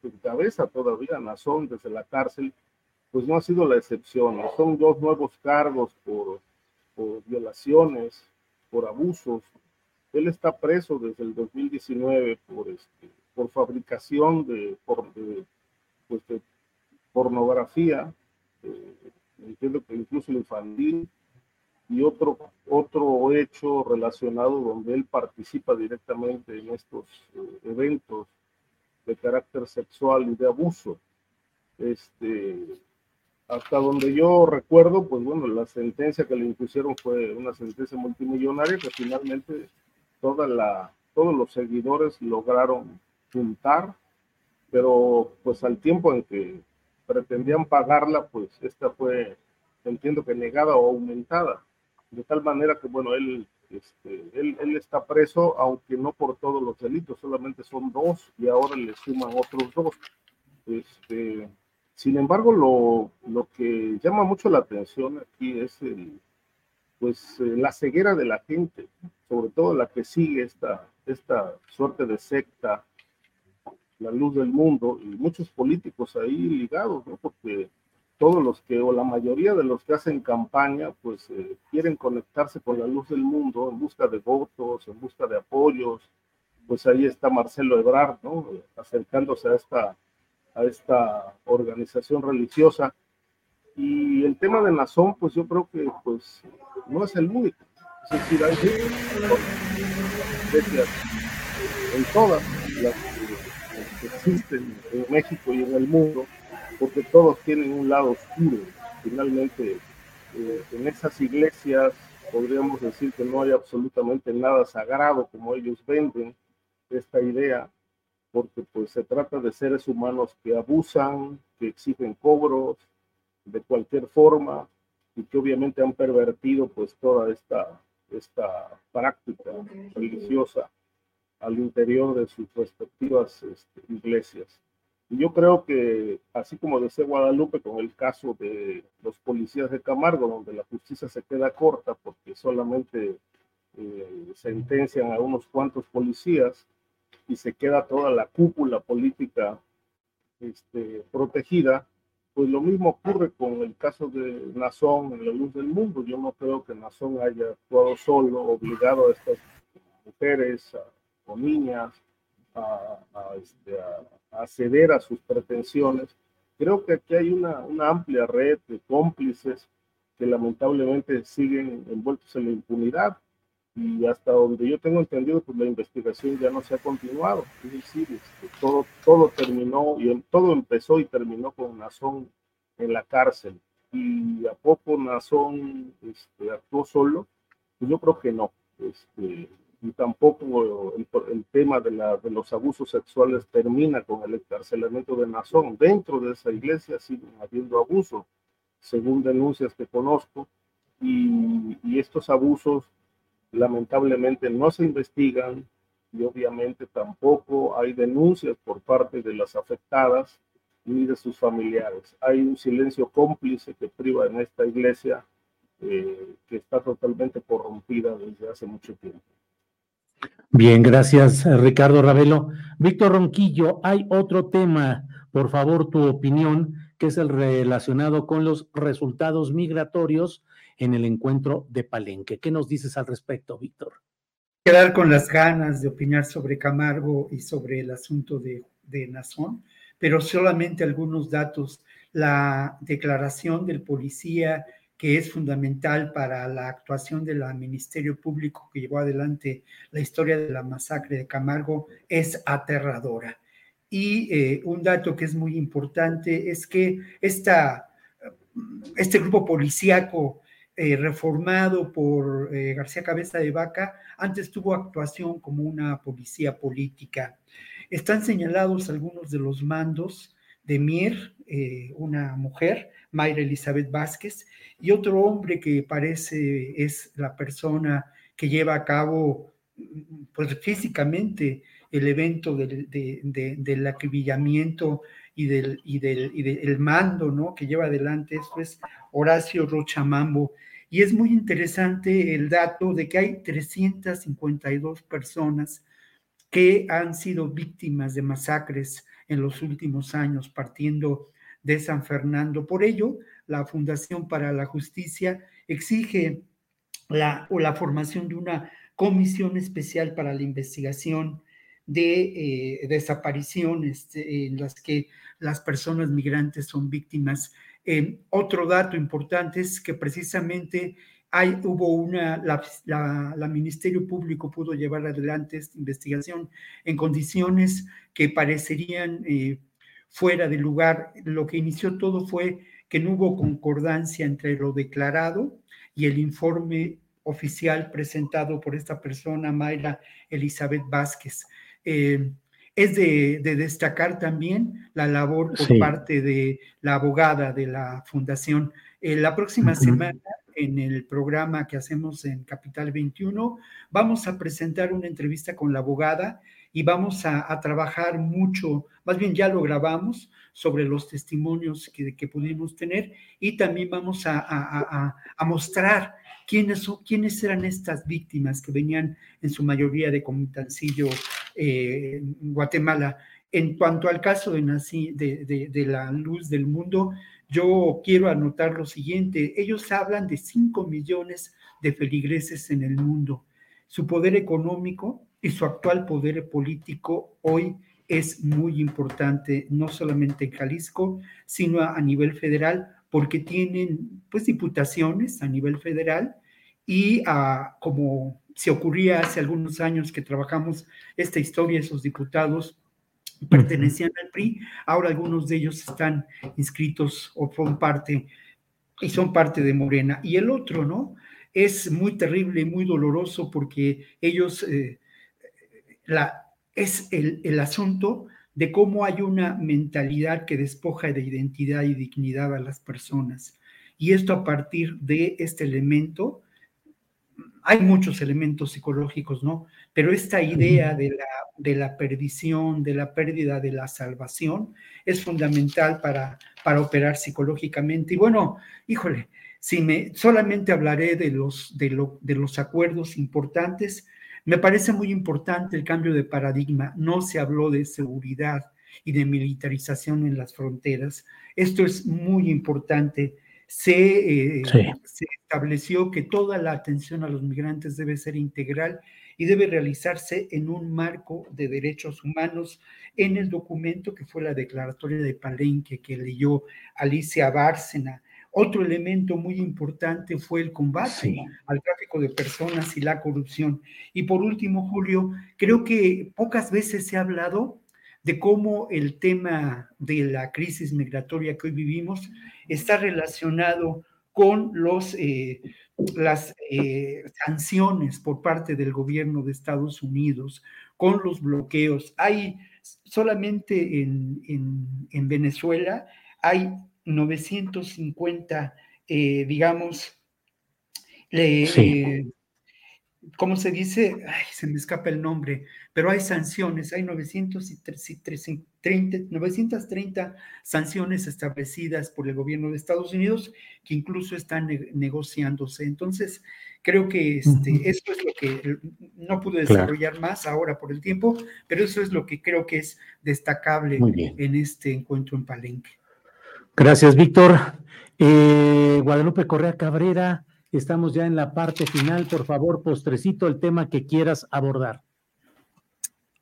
que encabeza todavía Nazón desde la cárcel, pues no ha sido la excepción. Son dos nuevos cargos por, por violaciones, por abusos. Él está preso desde el 2019 por, este, por fabricación de, por, pues pornografía, eh, entiendo que incluso infantil, y otro, otro hecho relacionado donde él participa directamente en estos eh, eventos de carácter sexual y de abuso. Este, hasta donde yo recuerdo, pues bueno, la sentencia que le impusieron fue una sentencia multimillonaria que finalmente toda la, todos los seguidores lograron juntar, pero pues al tiempo en que pretendían pagarla, pues esta fue, entiendo que negada o aumentada, de tal manera que bueno, él, este, él, él está preso, aunque no por todos los delitos, solamente son dos y ahora le suman otros dos. Este, sin embargo, lo, lo, que llama mucho la atención aquí es el, pues, eh, la ceguera de la gente, sobre todo la que sigue esta, esta suerte de secta, la luz del mundo, y muchos políticos ahí ligados, ¿no? porque todos los que, o la mayoría de los que hacen campaña, pues eh, quieren conectarse con la luz del mundo en busca de votos, en busca de apoyos. Pues ahí está Marcelo Ebrard, ¿no? Acercándose a esta a esta organización religiosa. Y el tema de Nazón, pues yo creo que pues no es el único. Es decir, hay iglesias en todas las que existen en México y en el mundo, porque todos tienen un lado oscuro. Finalmente, eh, en esas iglesias podríamos decir que no hay absolutamente nada sagrado como ellos venden esta idea porque pues se trata de seres humanos que abusan, que exigen cobros de cualquier forma y que obviamente han pervertido pues toda esta, esta práctica religiosa al interior de sus respectivas este, iglesias. Y yo creo que, así como decía Guadalupe con el caso de los policías de Camargo, donde la justicia se queda corta porque solamente eh, sentencian a unos cuantos policías, y se queda toda la cúpula política este, protegida, pues lo mismo ocurre con el caso de Nazón en la luz del mundo. Yo no creo que Nazón haya actuado solo, obligado a estas mujeres o niñas a, este, a, ceder a sus pretensiones. Creo que aquí hay una, una amplia red de cómplices que lamentablemente siguen envueltos en la impunidad y hasta donde yo tengo entendido, pues la investigación ya no se ha continuado. Es decir, este, todo, todo terminó y todo empezó y terminó con Nazón en la cárcel. Y a poco Nazón este, actuó solo, pues yo creo que no. Este, y tampoco el, el tema de, la, de, los abusos sexuales termina con el encarcelamiento de Nazón. Dentro de esa iglesia siguen habiendo abusos, según denuncias que conozco, y, y estos abusos lamentablemente no se investigan y obviamente tampoco hay denuncias por parte de las afectadas ni de sus familiares. Hay un silencio cómplice que priva en esta iglesia eh, que está totalmente corrompida desde hace mucho tiempo. Bien, gracias Ricardo Ravelo. Víctor Ronquillo, hay otro tema, por favor, tu opinión, que es el relacionado con los resultados migratorios en el encuentro de Palenque. ¿Qué nos dices al respecto, Víctor? Quedar con las ganas de opinar sobre Camargo y sobre el asunto de, de Nazón, pero solamente algunos datos. La declaración del policía que es fundamental para la actuación del Ministerio Público que llevó adelante la historia de la masacre de Camargo es aterradora. Y eh, un dato que es muy importante es que esta, este grupo policíaco eh, reformado por eh, García Cabeza de Vaca, antes tuvo actuación como una policía política. Están señalados algunos de los mandos de Mier, una mujer, Mayra Elizabeth Vázquez, y otro hombre que parece es la persona que lleva a cabo, pues físicamente, el evento del, del acribillamiento y del, y del, y mando ¿no? que lleva adelante esto es Horacio Rochamambo. Y es muy interesante el dato de que hay 352 personas que han sido víctimas de masacres en los últimos años, partiendo de San Fernando. Por ello, la Fundación para la Justicia exige la, o la formación de una comisión especial para la investigación de eh, desapariciones en las que las personas migrantes son víctimas. otro dato importante es que precisamente hay, hubo una, la, la, Ministerio Público pudo llevar adelante esta investigación en condiciones que parecerían eh, fuera de lugar. Lo que inició todo fue que no hubo concordancia entre lo declarado y el informe oficial presentado por esta persona, Mayra Elizabeth Vázquez. Eh, es de, destacar también la labor por parte de la abogada de la fundación. Eh, la próxima semana en el programa que hacemos en Capital 21, vamos a presentar una entrevista con la abogada y vamos a, trabajar mucho, más bien ya lo grabamos, sobre los testimonios que, que pudimos tener y también vamos a, mostrar quiénes, quiénes eran estas víctimas que venían en su mayoría de Comitancillo, eh, Guatemala. En cuanto al caso de, de, de la luz del mundo, yo quiero anotar lo siguiente, ellos hablan de 5 millones de feligreses en el mundo. Su poder económico y su actual poder político hoy es muy importante, no solamente en Jalisco, sino a, nivel federal, porque tienen pues diputaciones a nivel federal y como se ocurría hace algunos años que trabajamos esta historia, esos diputados pertenecían al PRI, ahora algunos de ellos están inscritos o son parte y son parte de Morena. Y el otro, ¿no? Es muy terrible muy doloroso porque ellos, eh, la, es el, el asunto de cómo hay una mentalidad que despoja de identidad y dignidad a las personas. Y esto a partir de este elemento, hay muchos elementos psicológicos, ¿no? Pero esta idea de la de la perdición, de la pérdida de la salvación, es fundamental para, para operar psicológicamente. Y bueno, híjole, si me solamente hablaré de los, de, de los acuerdos importantes, me parece muy importante el cambio de paradigma. No se habló de seguridad y de militarización en las fronteras. Esto es muy importante. Se, eh, se, estableció que toda la atención a los migrantes debe ser integral y debe realizarse en un marco de derechos humanos en el documento que fue la declaratoria de Palenque que leyó Alicia Bárcena. Otro elemento muy importante fue el combate al tráfico de personas y la corrupción. Y por último, Julio, creo que pocas veces se ha hablado de cómo el tema de la crisis migratoria que hoy vivimos está relacionado con los eh, las eh, sanciones por parte del gobierno de Estados Unidos, con los bloqueos. Hay solamente en, en, Venezuela, hay 950, eh, digamos, eh, ¿cómo se dice? Ay, se me escapa el nombre, pero hay sanciones, hay 930, 930 sanciones establecidas por el gobierno de Estados Unidos que incluso están negociándose. Entonces, creo que este, esto es lo que no pude desarrollar más ahora por el tiempo, pero eso es lo que creo que es destacable en este encuentro en Palenque. Gracias, Víctor. Eh, Guadalupe Correa Cabrera, estamos ya en la parte final. Por favor, postrecito el tema que quieras abordar.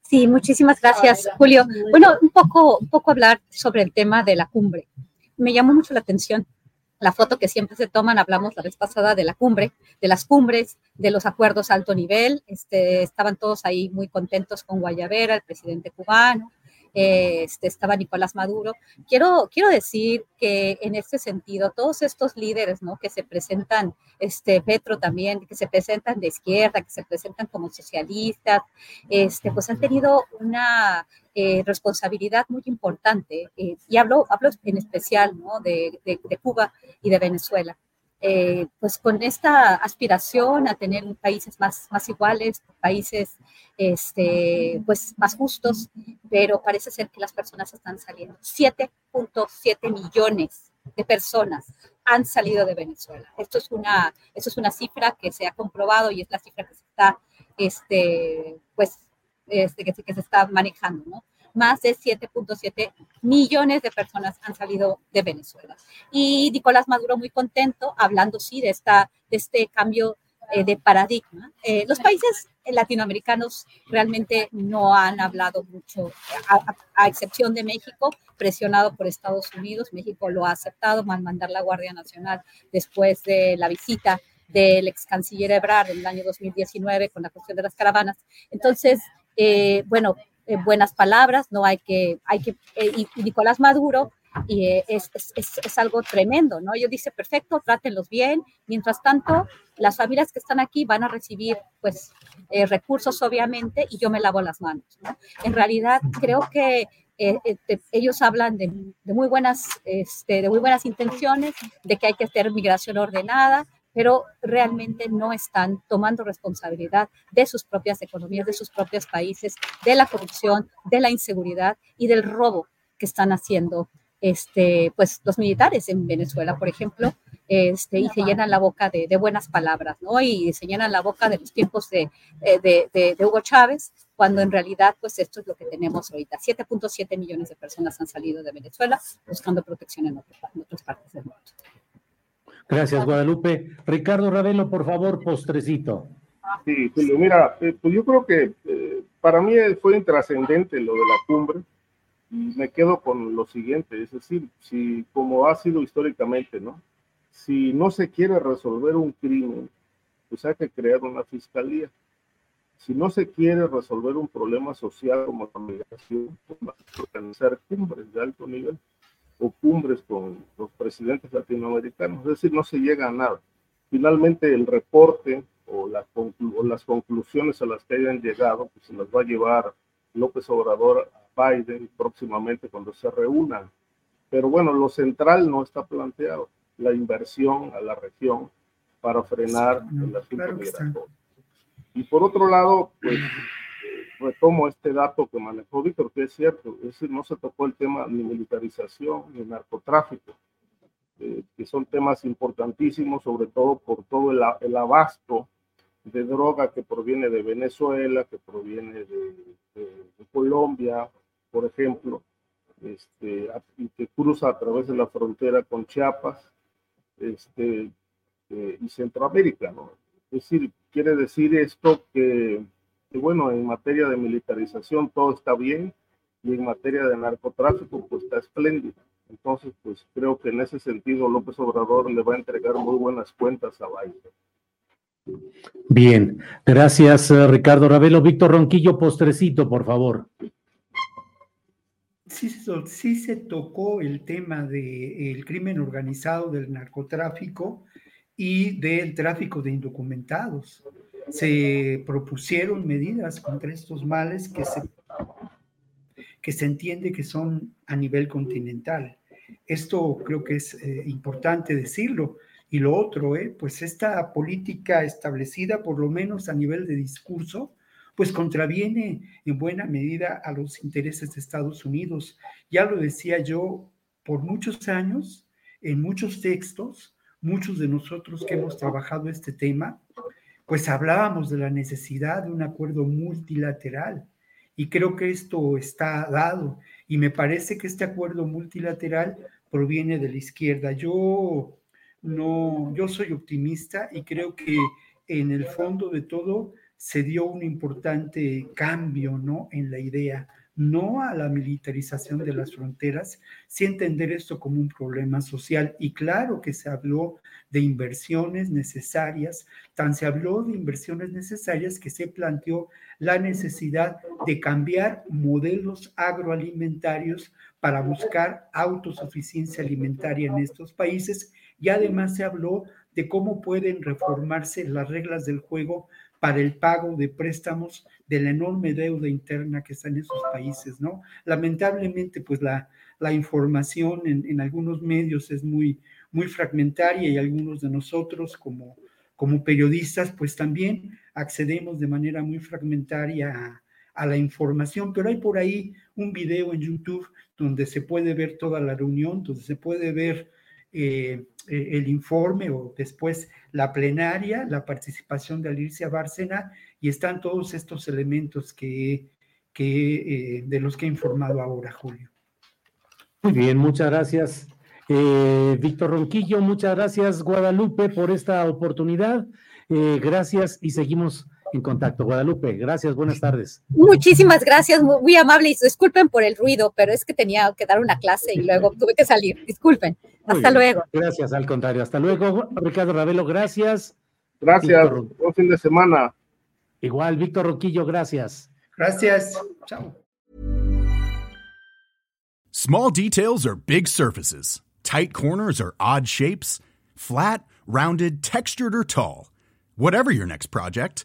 Sí, muchísimas gracias, Julio. Bueno, un poco, un poco hablar sobre el tema de la cumbre. Me llamó mucho la atención la foto que siempre se toman, hablamos la vez pasada de la cumbre, de las cumbres, de los acuerdos alto nivel, este, estaban todos ahí muy contentos con Guayavera, el presidente cubano, este, estaba Nicolás Maduro. Quiero, quiero decir que en este sentido, todos estos líderes ¿no? que se presentan, este, Petro también, que se presentan de izquierda, que se presentan como socialistas, este, pues han tenido una eh, responsabilidad muy importante. Eh, y hablo, hablo en especial ¿no? de, de, de Cuba y de Venezuela. Eh, pues con esta aspiración a tener países más, más iguales, países este, pues más justos, pero parece ser que las personas están saliendo. 7.7 millones de personas han salido de Venezuela. Esto es una, esto es una cifra que se ha comprobado y es la cifra que se está, este, pues, este, que, que se está manejando, ¿no? Más de 7.7 millones de personas han salido de Venezuela. Y Nicolás Maduro muy contento, hablando sí de, esta, de este cambio eh, de paradigma. Eh, los países latinoamericanos realmente no han hablado mucho, a, excepción de México, presionado por Estados Unidos. México lo ha aceptado, al mandar la Guardia Nacional después de la visita del ex canciller Ebrard en el año 2019 con la cuestión de las caravanas. Entonces, eh, bueno, buenas palabras, no hay que, hay que, y Nicolás Maduro y eh, es, es, es, algo tremendo, ¿no? Yo dice, perfecto, trátenlos bien. Mientras tanto, las familias que están aquí van a recibir, pues, eh, recursos, obviamente, y yo me lavo las manos, ¿no? En realidad, creo que eh, ellos hablan de, de, muy buenas, este, de muy buenas intenciones, de que hay que hacer migración ordenada, pero realmente no están tomando responsabilidad de sus propias economías, de sus propios países, de la corrupción, de la inseguridad y del robo que están haciendo este, pues los militares en Venezuela, por ejemplo, este, y se llenan la boca de, buenas palabras, ¿no? Y se llenan la boca de los tiempos de, de, Hugo Chávez, cuando en realidad, pues esto es lo que tenemos ahorita. 7.7 millones de personas han salido de Venezuela buscando protección en, otras partes del mundo. Gracias, Guadalupe. Ricardo Ravelo, por favor, postrecito. Sí, Julio, mira, eh, pues yo creo que eh, para mí fue intrascendente lo de la cumbre me quedo con lo siguiente, es decir, si como ha sido históricamente, ¿no? Si no se quiere resolver un crimen, pues hay que crear una fiscalía. Si no se quiere resolver un problema social como la migración, pues hay que organizar cumbres de alto nivel o cumbres con los presidentes latinoamericanos, es decir, no se llega a nada. Finalmente el reporte o, o las conclusiones a las que hayan llegado, pues se las va a llevar López Obrador Biden próximamente cuando se reúnan. Pero bueno, lo central no está planteado, la inversión a la región para frenar el asunto migratorio. Y por otro lado, pues retomo este dato que manejó Víctor, que es cierto, es decir, no se tocó el tema ni militarización ni narcotráfico, eh, que son temas importantísimos, sobre todo por todo el, el abasto de droga que proviene de Venezuela, que proviene de, Colombia, por ejemplo, este, y que cruza a través de la frontera con Chiapas este, eh, y Centroamérica. ¿no? Es decir, quiere decir esto que, que, bueno, en materia de militarización todo está bien y en materia de narcotráfico pues está espléndido. Entonces, pues creo que en ese sentido López Obrador le va a entregar muy buenas cuentas a Biden. Bien, gracias eh, Ricardo Ravelo. Víctor Ronquillo, postrecito, por favor. Sí, sí se tocó el tema del crimen organizado, del narcotráfico y del tráfico de indocumentados. Se propusieron medidas contra estos males que se, que se entiende que son a nivel continental. Esto creo que es eh, importante decirlo y lo otro, ¿eh? pues esta política establecida, por lo menos a nivel de discurso, pues contraviene en buena medida a los intereses de Estados Unidos. Ya lo decía yo por muchos años, en muchos textos, muchos de nosotros que hemos trabajado este tema, pues hablábamos de la necesidad de un acuerdo multilateral. Y creo que esto está dado. Y me parece que este acuerdo multilateral proviene de la izquierda. Yo no, yo soy optimista y creo que en el fondo de todo se dio un importante cambio, ¿no? En la idea, no a la militarización de las fronteras, sí entender esto como un problema social. Y claro que se habló de inversiones necesarias, tan se habló de inversiones necesarias que se planteó la necesidad de cambiar modelos agroalimentarios para buscar autosuficiencia alimentaria en estos países y además se habló de cómo pueden reformarse las reglas del juego para el pago de préstamos de la enorme deuda interna que está en esos países, ¿no? Lamentablemente, pues la, información en, algunos medios es muy, muy fragmentaria y algunos de nosotros como, como periodistas, pues también accedemos de manera muy fragmentaria a, a la información, pero hay por ahí un video en YouTube donde se puede ver toda la reunión, donde se puede ver eh, eh, el informe o después la plenaria, la participación de Alicia Bárcena y están todos estos elementos que, que eh, de los que he informado ahora, Julio. Muy bien, muchas gracias. Víctor Ronquillo, muchas gracias Guadalupe por esta oportunidad. Eh, gracias y seguimos en contacto. Guadalupe, gracias, buenas tardes. Muchísimas gracias, muy, amable y disculpen por el ruido, pero es que tenía que dar una clase y luego tuve que salir. Disculpen. Hasta luego. Gracias, al contrario. Hasta luego, Ricardo Ravelo, gracias. Gracias, buen fin de semana. Igual, Víctor Roquillo, gracias. Gracias. Chao. Small details are big surfaces. Tight corners are odd shapes. Flat, rounded, textured, or tall. Whatever your next project,